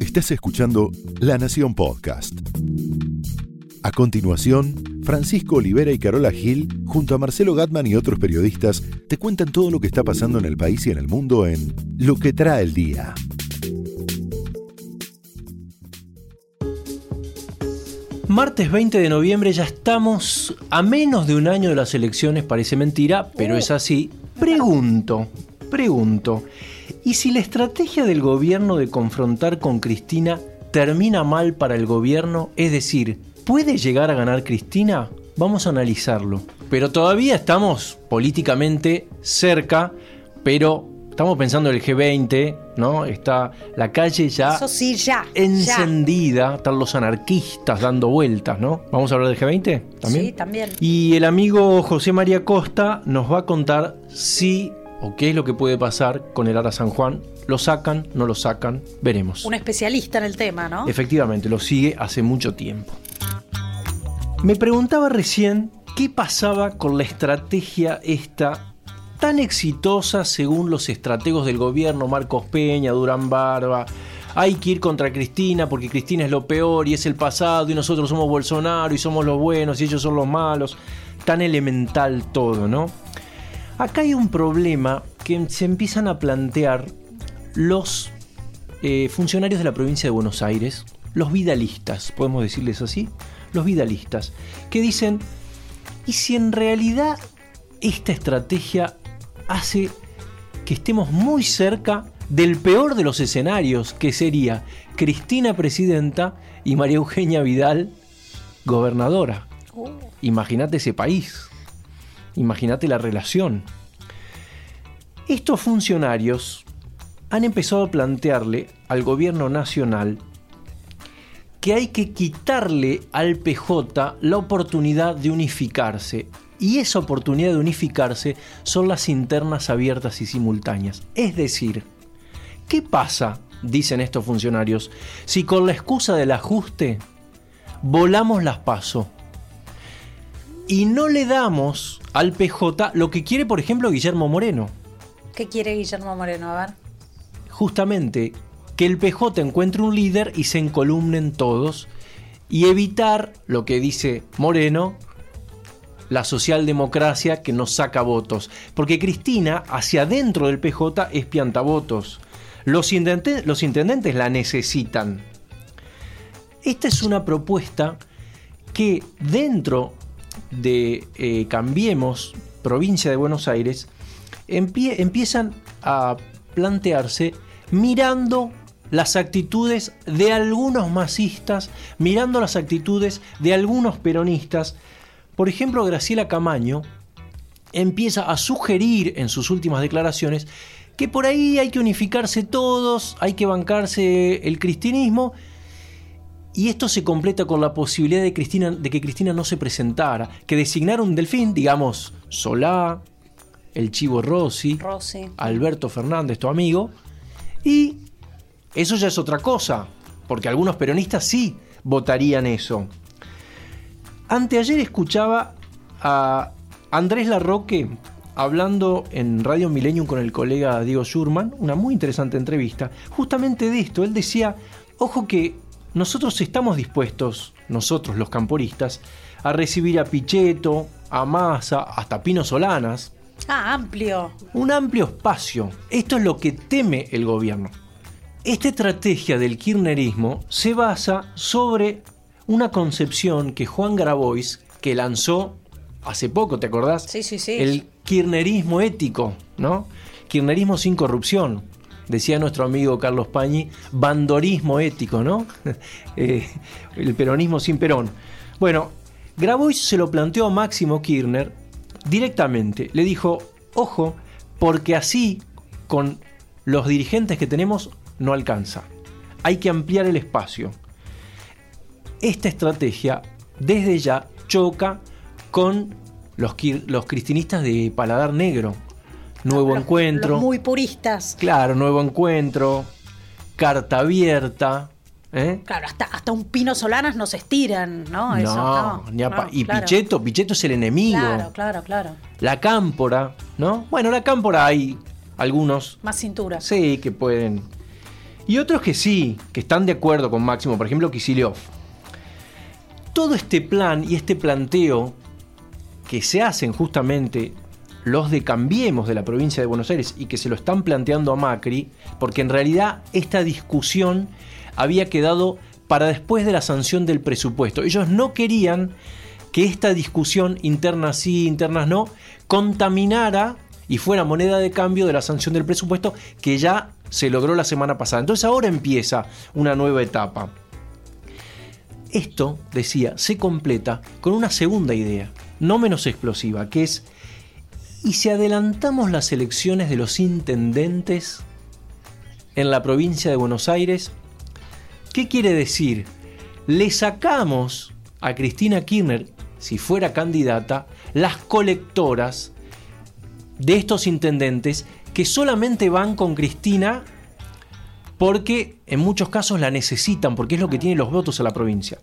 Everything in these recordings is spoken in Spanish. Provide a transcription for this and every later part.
Estás escuchando La Nación Podcast. A continuación, Francisco Olivera y Carola Gil, junto a Marcelo Gatman y otros periodistas, te cuentan todo lo que está pasando en el país y en el mundo en Lo que trae el día. Martes 20 de noviembre ya estamos a menos de un año de las elecciones, parece mentira, pero es así. Pregunto, pregunto, ¿y si la estrategia del gobierno de confrontar con Cristina termina mal para el gobierno? Es decir, ¿puede llegar a ganar Cristina? Vamos a analizarlo. Pero todavía estamos políticamente cerca, pero estamos pensando en el G20, ¿no? Está la calle ya, Eso sí, ya. encendida, están los anarquistas dando vueltas, ¿no? ¿Vamos a hablar del G20 también? Sí, también. Y el amigo José María Costa nos va a contar si o qué es lo que puede pasar con el Ara San Juan. ¿Lo sacan? ¿No lo sacan? Veremos. Un especialista en el tema, ¿no? Efectivamente, lo sigue hace mucho tiempo. Me preguntaba recién qué pasaba con la estrategia esta tan exitosa según los estrategos del gobierno, Marcos Peña, Durán Barba. Hay que ir contra Cristina porque Cristina es lo peor y es el pasado y nosotros somos Bolsonaro y somos los buenos y ellos son los malos. Tan elemental todo, ¿no? Acá hay un problema que se empiezan a plantear los eh, funcionarios de la provincia de Buenos Aires, los vidalistas, podemos decirles así, los vidalistas, que dicen, ¿y si en realidad esta estrategia hace que estemos muy cerca del peor de los escenarios, que sería Cristina presidenta y María Eugenia Vidal gobernadora? Imagínate ese país, imagínate la relación. Estos funcionarios han empezado a plantearle al gobierno nacional que hay que quitarle al PJ la oportunidad de unificarse. Y esa oportunidad de unificarse son las internas abiertas y simultáneas. Es decir, ¿qué pasa, dicen estos funcionarios, si con la excusa del ajuste volamos las paso? Y no le damos al PJ lo que quiere, por ejemplo, Guillermo Moreno. ¿Qué quiere Guillermo Moreno? A ver. Justamente que el PJ encuentre un líder y se encolumnen todos y evitar lo que dice Moreno, la socialdemocracia que nos saca votos. Porque Cristina, hacia adentro del PJ, es piantavotos. Los, intendentes, los intendentes la necesitan. Esta es una propuesta que dentro de eh, Cambiemos, provincia de Buenos Aires, empie empiezan a plantearse mirando las actitudes de algunos masistas, mirando las actitudes de algunos peronistas. Por ejemplo, Graciela Camaño empieza a sugerir en sus últimas declaraciones que por ahí hay que unificarse todos, hay que bancarse el cristianismo. Y esto se completa con la posibilidad de, Cristina, de que Cristina no se presentara, que designara un delfín, digamos, Solá, el Chivo Rossi, Rossi. Alberto Fernández, tu amigo, y eso ya es otra cosa, porque algunos peronistas sí votarían eso. Anteayer escuchaba a Andrés Larroque hablando en Radio Millennium con el colega Diego Schurman, una muy interesante entrevista, justamente de esto. Él decía, ojo que nosotros estamos dispuestos, nosotros los camporistas, a recibir a Pichetto, a Massa, hasta Pino Solanas. Ah, amplio. Un amplio espacio. Esto es lo que teme el gobierno. Esta estrategia del kirchnerismo se basa sobre una concepción que Juan Grabois, que lanzó hace poco, ¿te acordás? Sí, sí, sí. El kirchnerismo ético, ¿no? Kirchnerismo sin corrupción. Decía nuestro amigo Carlos Pañi, bandorismo ético, ¿no? Eh, el peronismo sin perón. Bueno, Grabois se lo planteó a Máximo Kirchner directamente. Le dijo, ojo, porque así, con los dirigentes que tenemos, no alcanza. Hay que ampliar el espacio. Esta estrategia, desde ya, choca con los, los cristinistas de Paladar Negro. Nuevo Los- encuentro. los muy puristas. Claro, nuevo encuentro. Carta abierta. ¿eh? Claro, hasta, hasta un Pino Solanas nos estiran, ¿no? Eso, no, no, ni a pa- no, y claro. Pichetto, Pichetto es el enemigo. Claro, claro, claro. La cámpora, ¿no? Bueno, la cámpora hay algunos, Más cintura. sí, que pueden Y otros que sí, que están de acuerdo con Máximo, por ejemplo Kicillof. Todo este plan y este planteo que se hacen justamente los de Cambiemos de la provincia de Buenos Aires y que se lo están planteando a Macri, porque en realidad esta discusión había quedado para después de la sanción del presupuesto. Ellos no querían que esta discusión interna sí, internas no, contaminara y fuera moneda de cambio de la sanción del presupuesto que ya se logró la semana pasada. Entonces ahora empieza una nueva etapa. Esto, decía, se completa con una segunda idea, no menos explosiva, que es, ¿y si adelantamos las elecciones de los intendentes en la provincia de Buenos Aires? ¿Qué quiere decir? Le sacamos a Cristina Kirchner, si fuera candidata, las colectoras de estos intendentes que solamente van con Cristina porque en muchos casos la necesitan, porque es lo que tiene los votos a la provincia.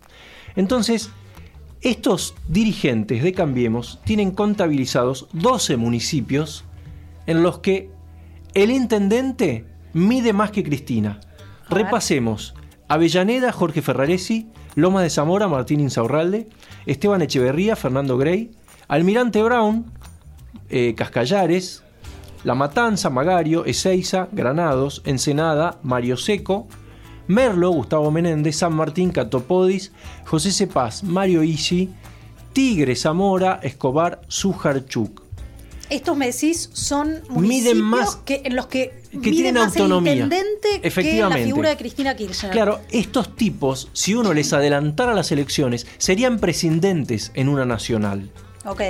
Entonces, estos dirigentes de Cambiemos tienen contabilizados 12 municipios en los que el intendente mide más que Cristina. Repasemos. Avellaneda, Jorge Ferraresi, Loma de Zamora, Martín Insaurralde, Esteban Echeverría, Fernando Grey, Almirante Brown, eh, Cascallares, La Matanza, Magario, Ezeiza, Granados, Ensenada, Mario Seco, Merlo, Gustavo Menéndez, San Martín, Catopodis, José Cepaz, Mario Isi, Tigre, Zamora, Escobar, Sujarchuk. Estos me decís son Miden municipios más- que, en los que, que tienen más autonomía. el intendente que la Efectivamente. figura de Cristina Kirchner. Claro, estos tipos, si uno les adelantara las elecciones, serían prescindentes en una nacional. Ok.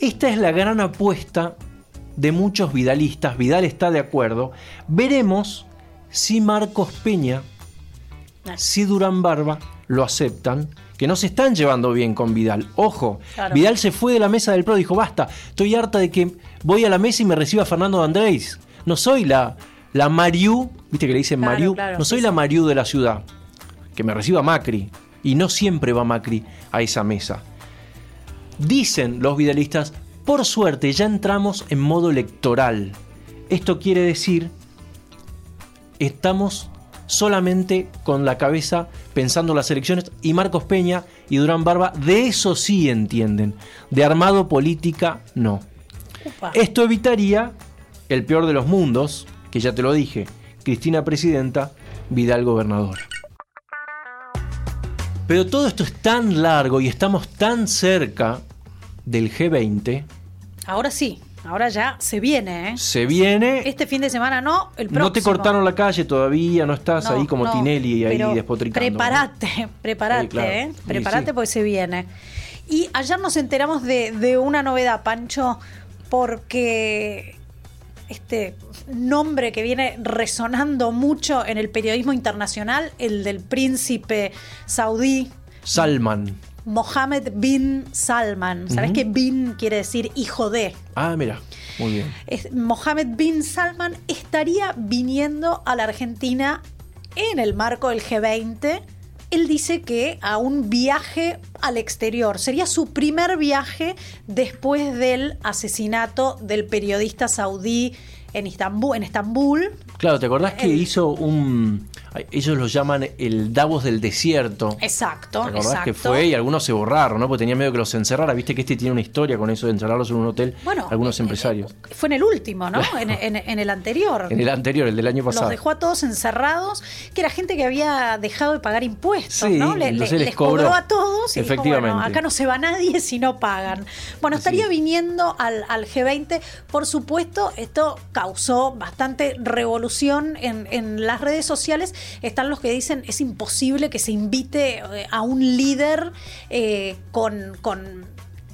Esta es la gran apuesta de muchos vidalistas. Vidal está de acuerdo. Veremos si Marcos Peña, si Durán Barba lo aceptan. Que no se están llevando bien con Vidal. Ojo, Claro. Vidal se fue de la mesa del PRO. Dijo, basta, estoy harta de que voy a la mesa y me reciba Fernando Andrés. No soy la, la Mariú, viste que le dicen Claro, Mariú. claro, no soy sí, la. Mariú de la ciudad. Que me reciba Macri. Y no siempre va Macri a esa mesa. Dicen los vidalistas, por suerte ya entramos en modo electoral. Esto quiere decir, estamos solamente con la cabeza pensando en las elecciones y Marcos Peña y Durán Barba de eso sí entienden, de armado política no. Upa. Esto evitaría el peor de los mundos, que ya te lo dije, Cristina presidenta, Vidal gobernador. Pero todo esto es tan largo y estamos tan cerca del G20, Ahora sí, ahora ya se viene, ¿eh? se viene... Este fin de semana no, el próximo. no te cortaron la calle todavía, no estás No, ahí como no, Tinelli ahí despotricando. ¿no? Prepárate, prepárate, Sí, claro. ¿eh? Sí. porque se viene. Y ayer nos enteramos de, de una novedad, Pancho, porque este nombre que viene resonando mucho en el periodismo internacional, el del príncipe saudí Salman. Mohammed bin Salman. ¿Sabes Ujú. que bin quiere decir hijo de? Ah, mira, muy bien. Es- Mohammed bin Salman estaría viniendo a la Argentina en el marco del G20. Él dice que a un viaje al exterior. Sería su primer viaje después del asesinato del periodista saudí en Estambul. En Estambul. Claro, ¿te acordás que El- hizo un... Ellos lo llaman el Davos del desierto. Exacto, ¿Te acordás exacto. que fue? Y algunos se borraron, ¿no? Porque tenía miedo que los encerrara. Viste que este tiene una historia con eso de encerrarlos en un hotel. Bueno, algunos eh, empresarios. eh, Fue en el último, ¿no? En, en- en el anterior. En el anterior, el del año pasado. Los dejó a todos encerrados, que era gente que había dejado de pagar impuestos, Sí, ¿no? Le- entonces les les cobró. cobró. a todos y dijo, Efectivamente. bueno, acá no se va nadie si no pagan. Bueno, estaría es. viniendo al, al G20. Por supuesto, esto causó bastante revolución en, en las redes sociales. Están los que dicen es imposible que se invite eh, a un líder eh, con... con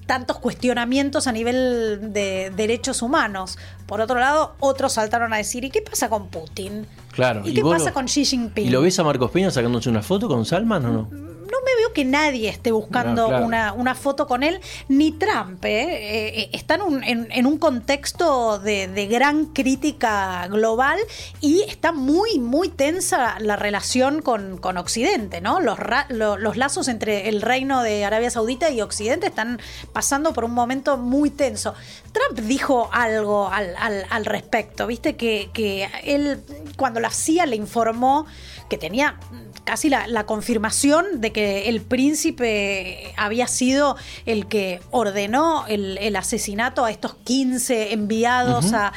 tantos cuestionamientos a nivel de derechos humanos. Por otro lado, otros saltaron a decir, ¿y qué pasa con Putin? Claro. ¿Y qué pasa lo- con Xi Jinping? ¿Y lo ves a Marcos Peña sacándose una foto con Salman o no? No me veo que nadie esté buscando una, foto con él, ni Trump. ¿eh? están en, un contexto de, gran crítica global y está muy, muy tensa la relación con, Occidente, ¿no? Los, los lazos entre el reino de Arabia Saudita y Occidente están pasando por un momento muy tenso. Trump dijo algo al, respecto, viste que, que él cuando la CIA le informó que tenía casi la, confirmación de que el príncipe había sido el que ordenó el, asesinato a estos 15 enviados a,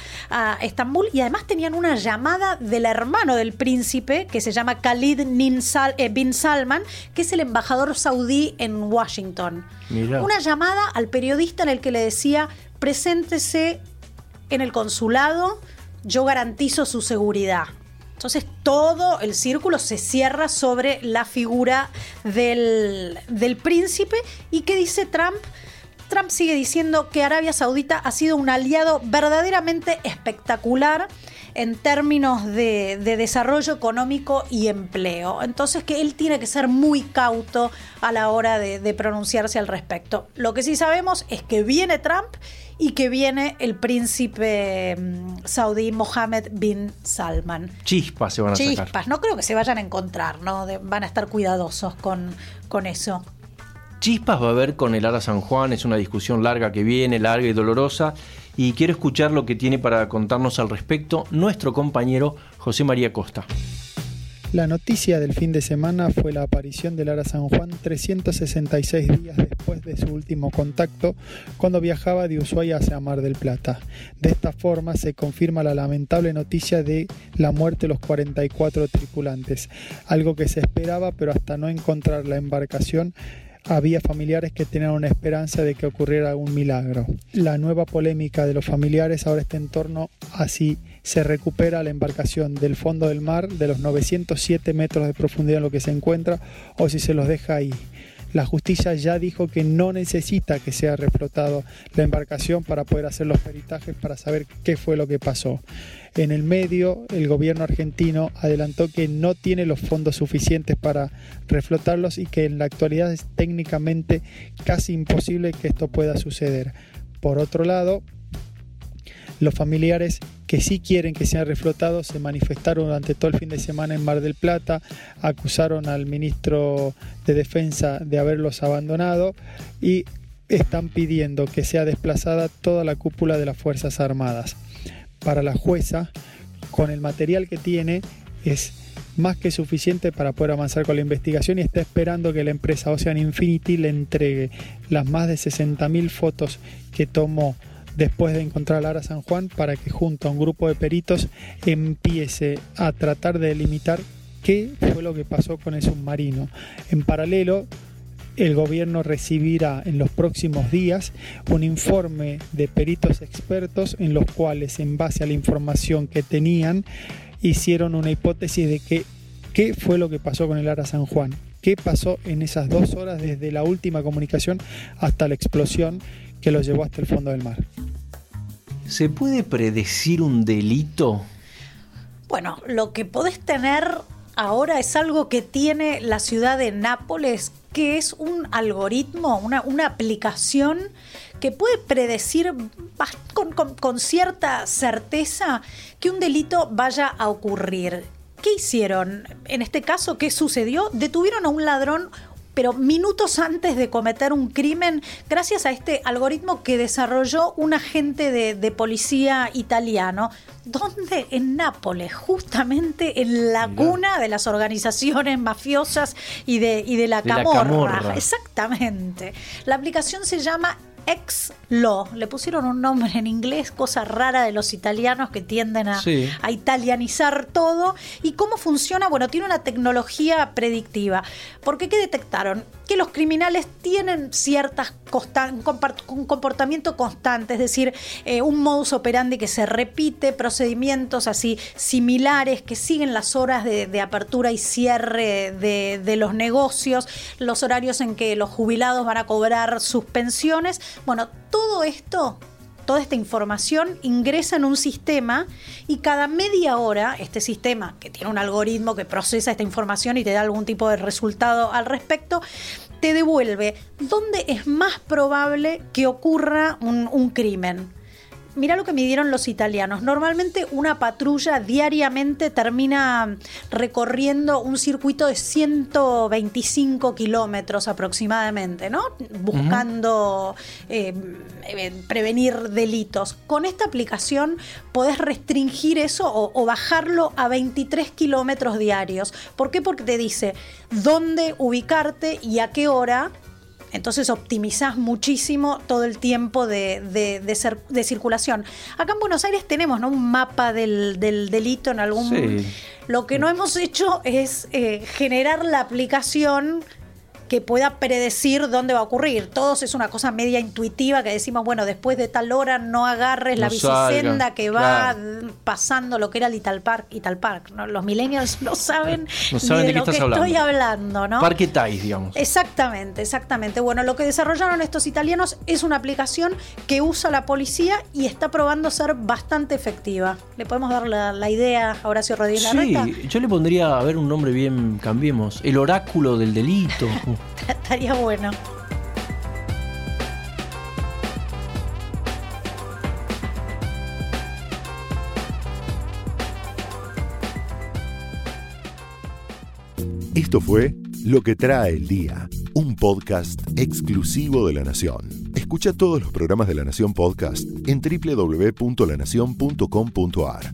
Estambul y además tenían una llamada del hermano del príncipe que se llama Khalid eh, bin Salman, que es el embajador saudí en Washington. Una llamada al periodista en el que le decía, preséntese en el consulado, yo garantizo su seguridad. Entonces todo el círculo se cierra sobre la figura del, príncipe. ¿Y qué dice Trump? Trump sigue diciendo que Arabia Saudita ha sido un aliado verdaderamente espectacular en términos de, desarrollo económico y empleo. Entonces que él tiene que ser muy cauto a la hora de, de pronunciarse al respecto. Lo que sí sabemos es que viene Trump y que viene el príncipe mm, saudí Mohammed bin Salman. Chispas se van a Chispas, no creo que se vayan a encontrar, ¿no? van a estar cuidadosos con, con eso. Chispas va a haber con el Ara San Juan, es una discusión larga que viene, larga y dolorosa, y quiero escuchar lo que tiene para contarnos al respecto nuestro compañero José María Costa. La noticia del fin de semana fue la aparición del Ara San Juan 366 días después de su último contacto, cuando viajaba de Ushuaia hacia Mar del Plata. De esta forma se confirma la lamentable noticia de la muerte de los 44 tripulantes, algo que se esperaba, pero hasta no encontrar la embarcación había familiares que tenían una esperanza de que ocurriera un milagro. La nueva polémica de los familiares ahora está en torno a si se recupera la embarcación del fondo del mar de los 907 metros de profundidad en lo que se encuentra o si se los deja ahí. La justicia ya dijo que no necesita que sea reflotado la embarcación para poder hacer los peritajes para saber qué fue lo que pasó. En el medio, el gobierno argentino adelantó que no tiene los fondos suficientes para reflotarlos y que en la actualidad es técnicamente casi imposible que esto pueda suceder. Por otro lado, los familiares que sí quieren que sean reflotados se manifestaron durante todo el fin de semana en Mar del Plata, acusaron al ministro de Defensa de haberlos abandonado y están pidiendo que sea desplazada toda la cúpula de las Fuerzas Armadas. Para la jueza, con el material que tiene, es más que suficiente para poder avanzar con la investigación y está esperando que la empresa Ocean Infinity le entregue las más de 60.000 fotos que tomó después de encontrar a Ara San Juan para que junto a un grupo de peritos empiece a tratar de delimitar qué fue lo que pasó con el submarino. En paralelo, el gobierno recibirá en los próximos días un informe de peritos expertos en los cuales, en base a la información que tenían, hicieron una hipótesis de qué fue lo que pasó con el Ara San Juan, qué pasó en esas dos horas desde la última comunicación hasta la explosión que lo llevó hasta el fondo del mar. ¿Se puede predecir un delito? Bueno, lo que podés tener ahora es algo que tiene la ciudad de Nápoles, que es un algoritmo, una, una aplicación que puede predecir con, con cierta certeza que un delito vaya a ocurrir. ¿Qué hicieron? En este caso, ¿qué sucedió? Detuvieron a un ladrón pero minutos antes de cometer un crimen, gracias a este algoritmo que desarrolló un agente de, policía italiano, donde en Nápoles, justamente en la cuna de las organizaciones mafiosas y de, y de la, camorra. Exactamente. La aplicación se llama ex-lo. Le pusieron un nombre en inglés, cosa rara de los italianos que tienden a, a, italianizar todo. ¿Y cómo funciona? Bueno, tiene una tecnología predictiva. Porque ¿qué detectaron? Que los criminales tienen ciertas un comportamiento constante, es decir, eh, un modus operandi que se repite, procedimientos así similares que siguen las horas de, apertura y cierre de, de, los negocios, los horarios en que los jubilados van a cobrar sus pensiones. Bueno, todo esto toda esta información ingresa en un sistema y cada media hora este sistema, que tiene un algoritmo que procesa esta información y te da algún tipo de resultado al respecto, te devuelve dónde es más probable que ocurra un, un crimen mira lo que midieron los italianos. Normalmente una patrulla diariamente termina recorriendo un circuito de 125 kilómetros aproximadamente, ¿no? Buscando eh, eh, prevenir delitos. Con esta aplicación podés restringir eso o, o bajarlo a 23 kilómetros diarios. ¿Por qué? Porque te dice dónde ubicarte y a qué hora entonces optimizás muchísimo todo el tiempo de, de, circulación. Acá en Buenos Aires tenemos ¿no? un mapa del, delito en algún... Lo que no hemos hecho es eh, generar la aplicación que pueda predecir dónde va a ocurrir. Todos es una cosa media intuitiva que decimos, bueno, después de tal hora no agarres la bicicenda que va pasando lo que era el Ital Park. Ital Park ¿no? Los millennials no saben, de, lo que estoy hablando, ¿no? Parque Tais, digamos. Exactamente, exactamente. Bueno, lo que desarrollaron estos italianos es una aplicación que usa la policía y está probando ser bastante efectiva. ¿Le podemos dar la, idea a Horacio Rodríguez Sí, yo le pondría, a ver, un nombre bien, cambiemos, el oráculo del delito. Estaría bueno. Esto fue Lo que trae el día, un podcast exclusivo de La Nación. Escucha todos los programas de La Nación Podcast en www.lanacion.com.ar.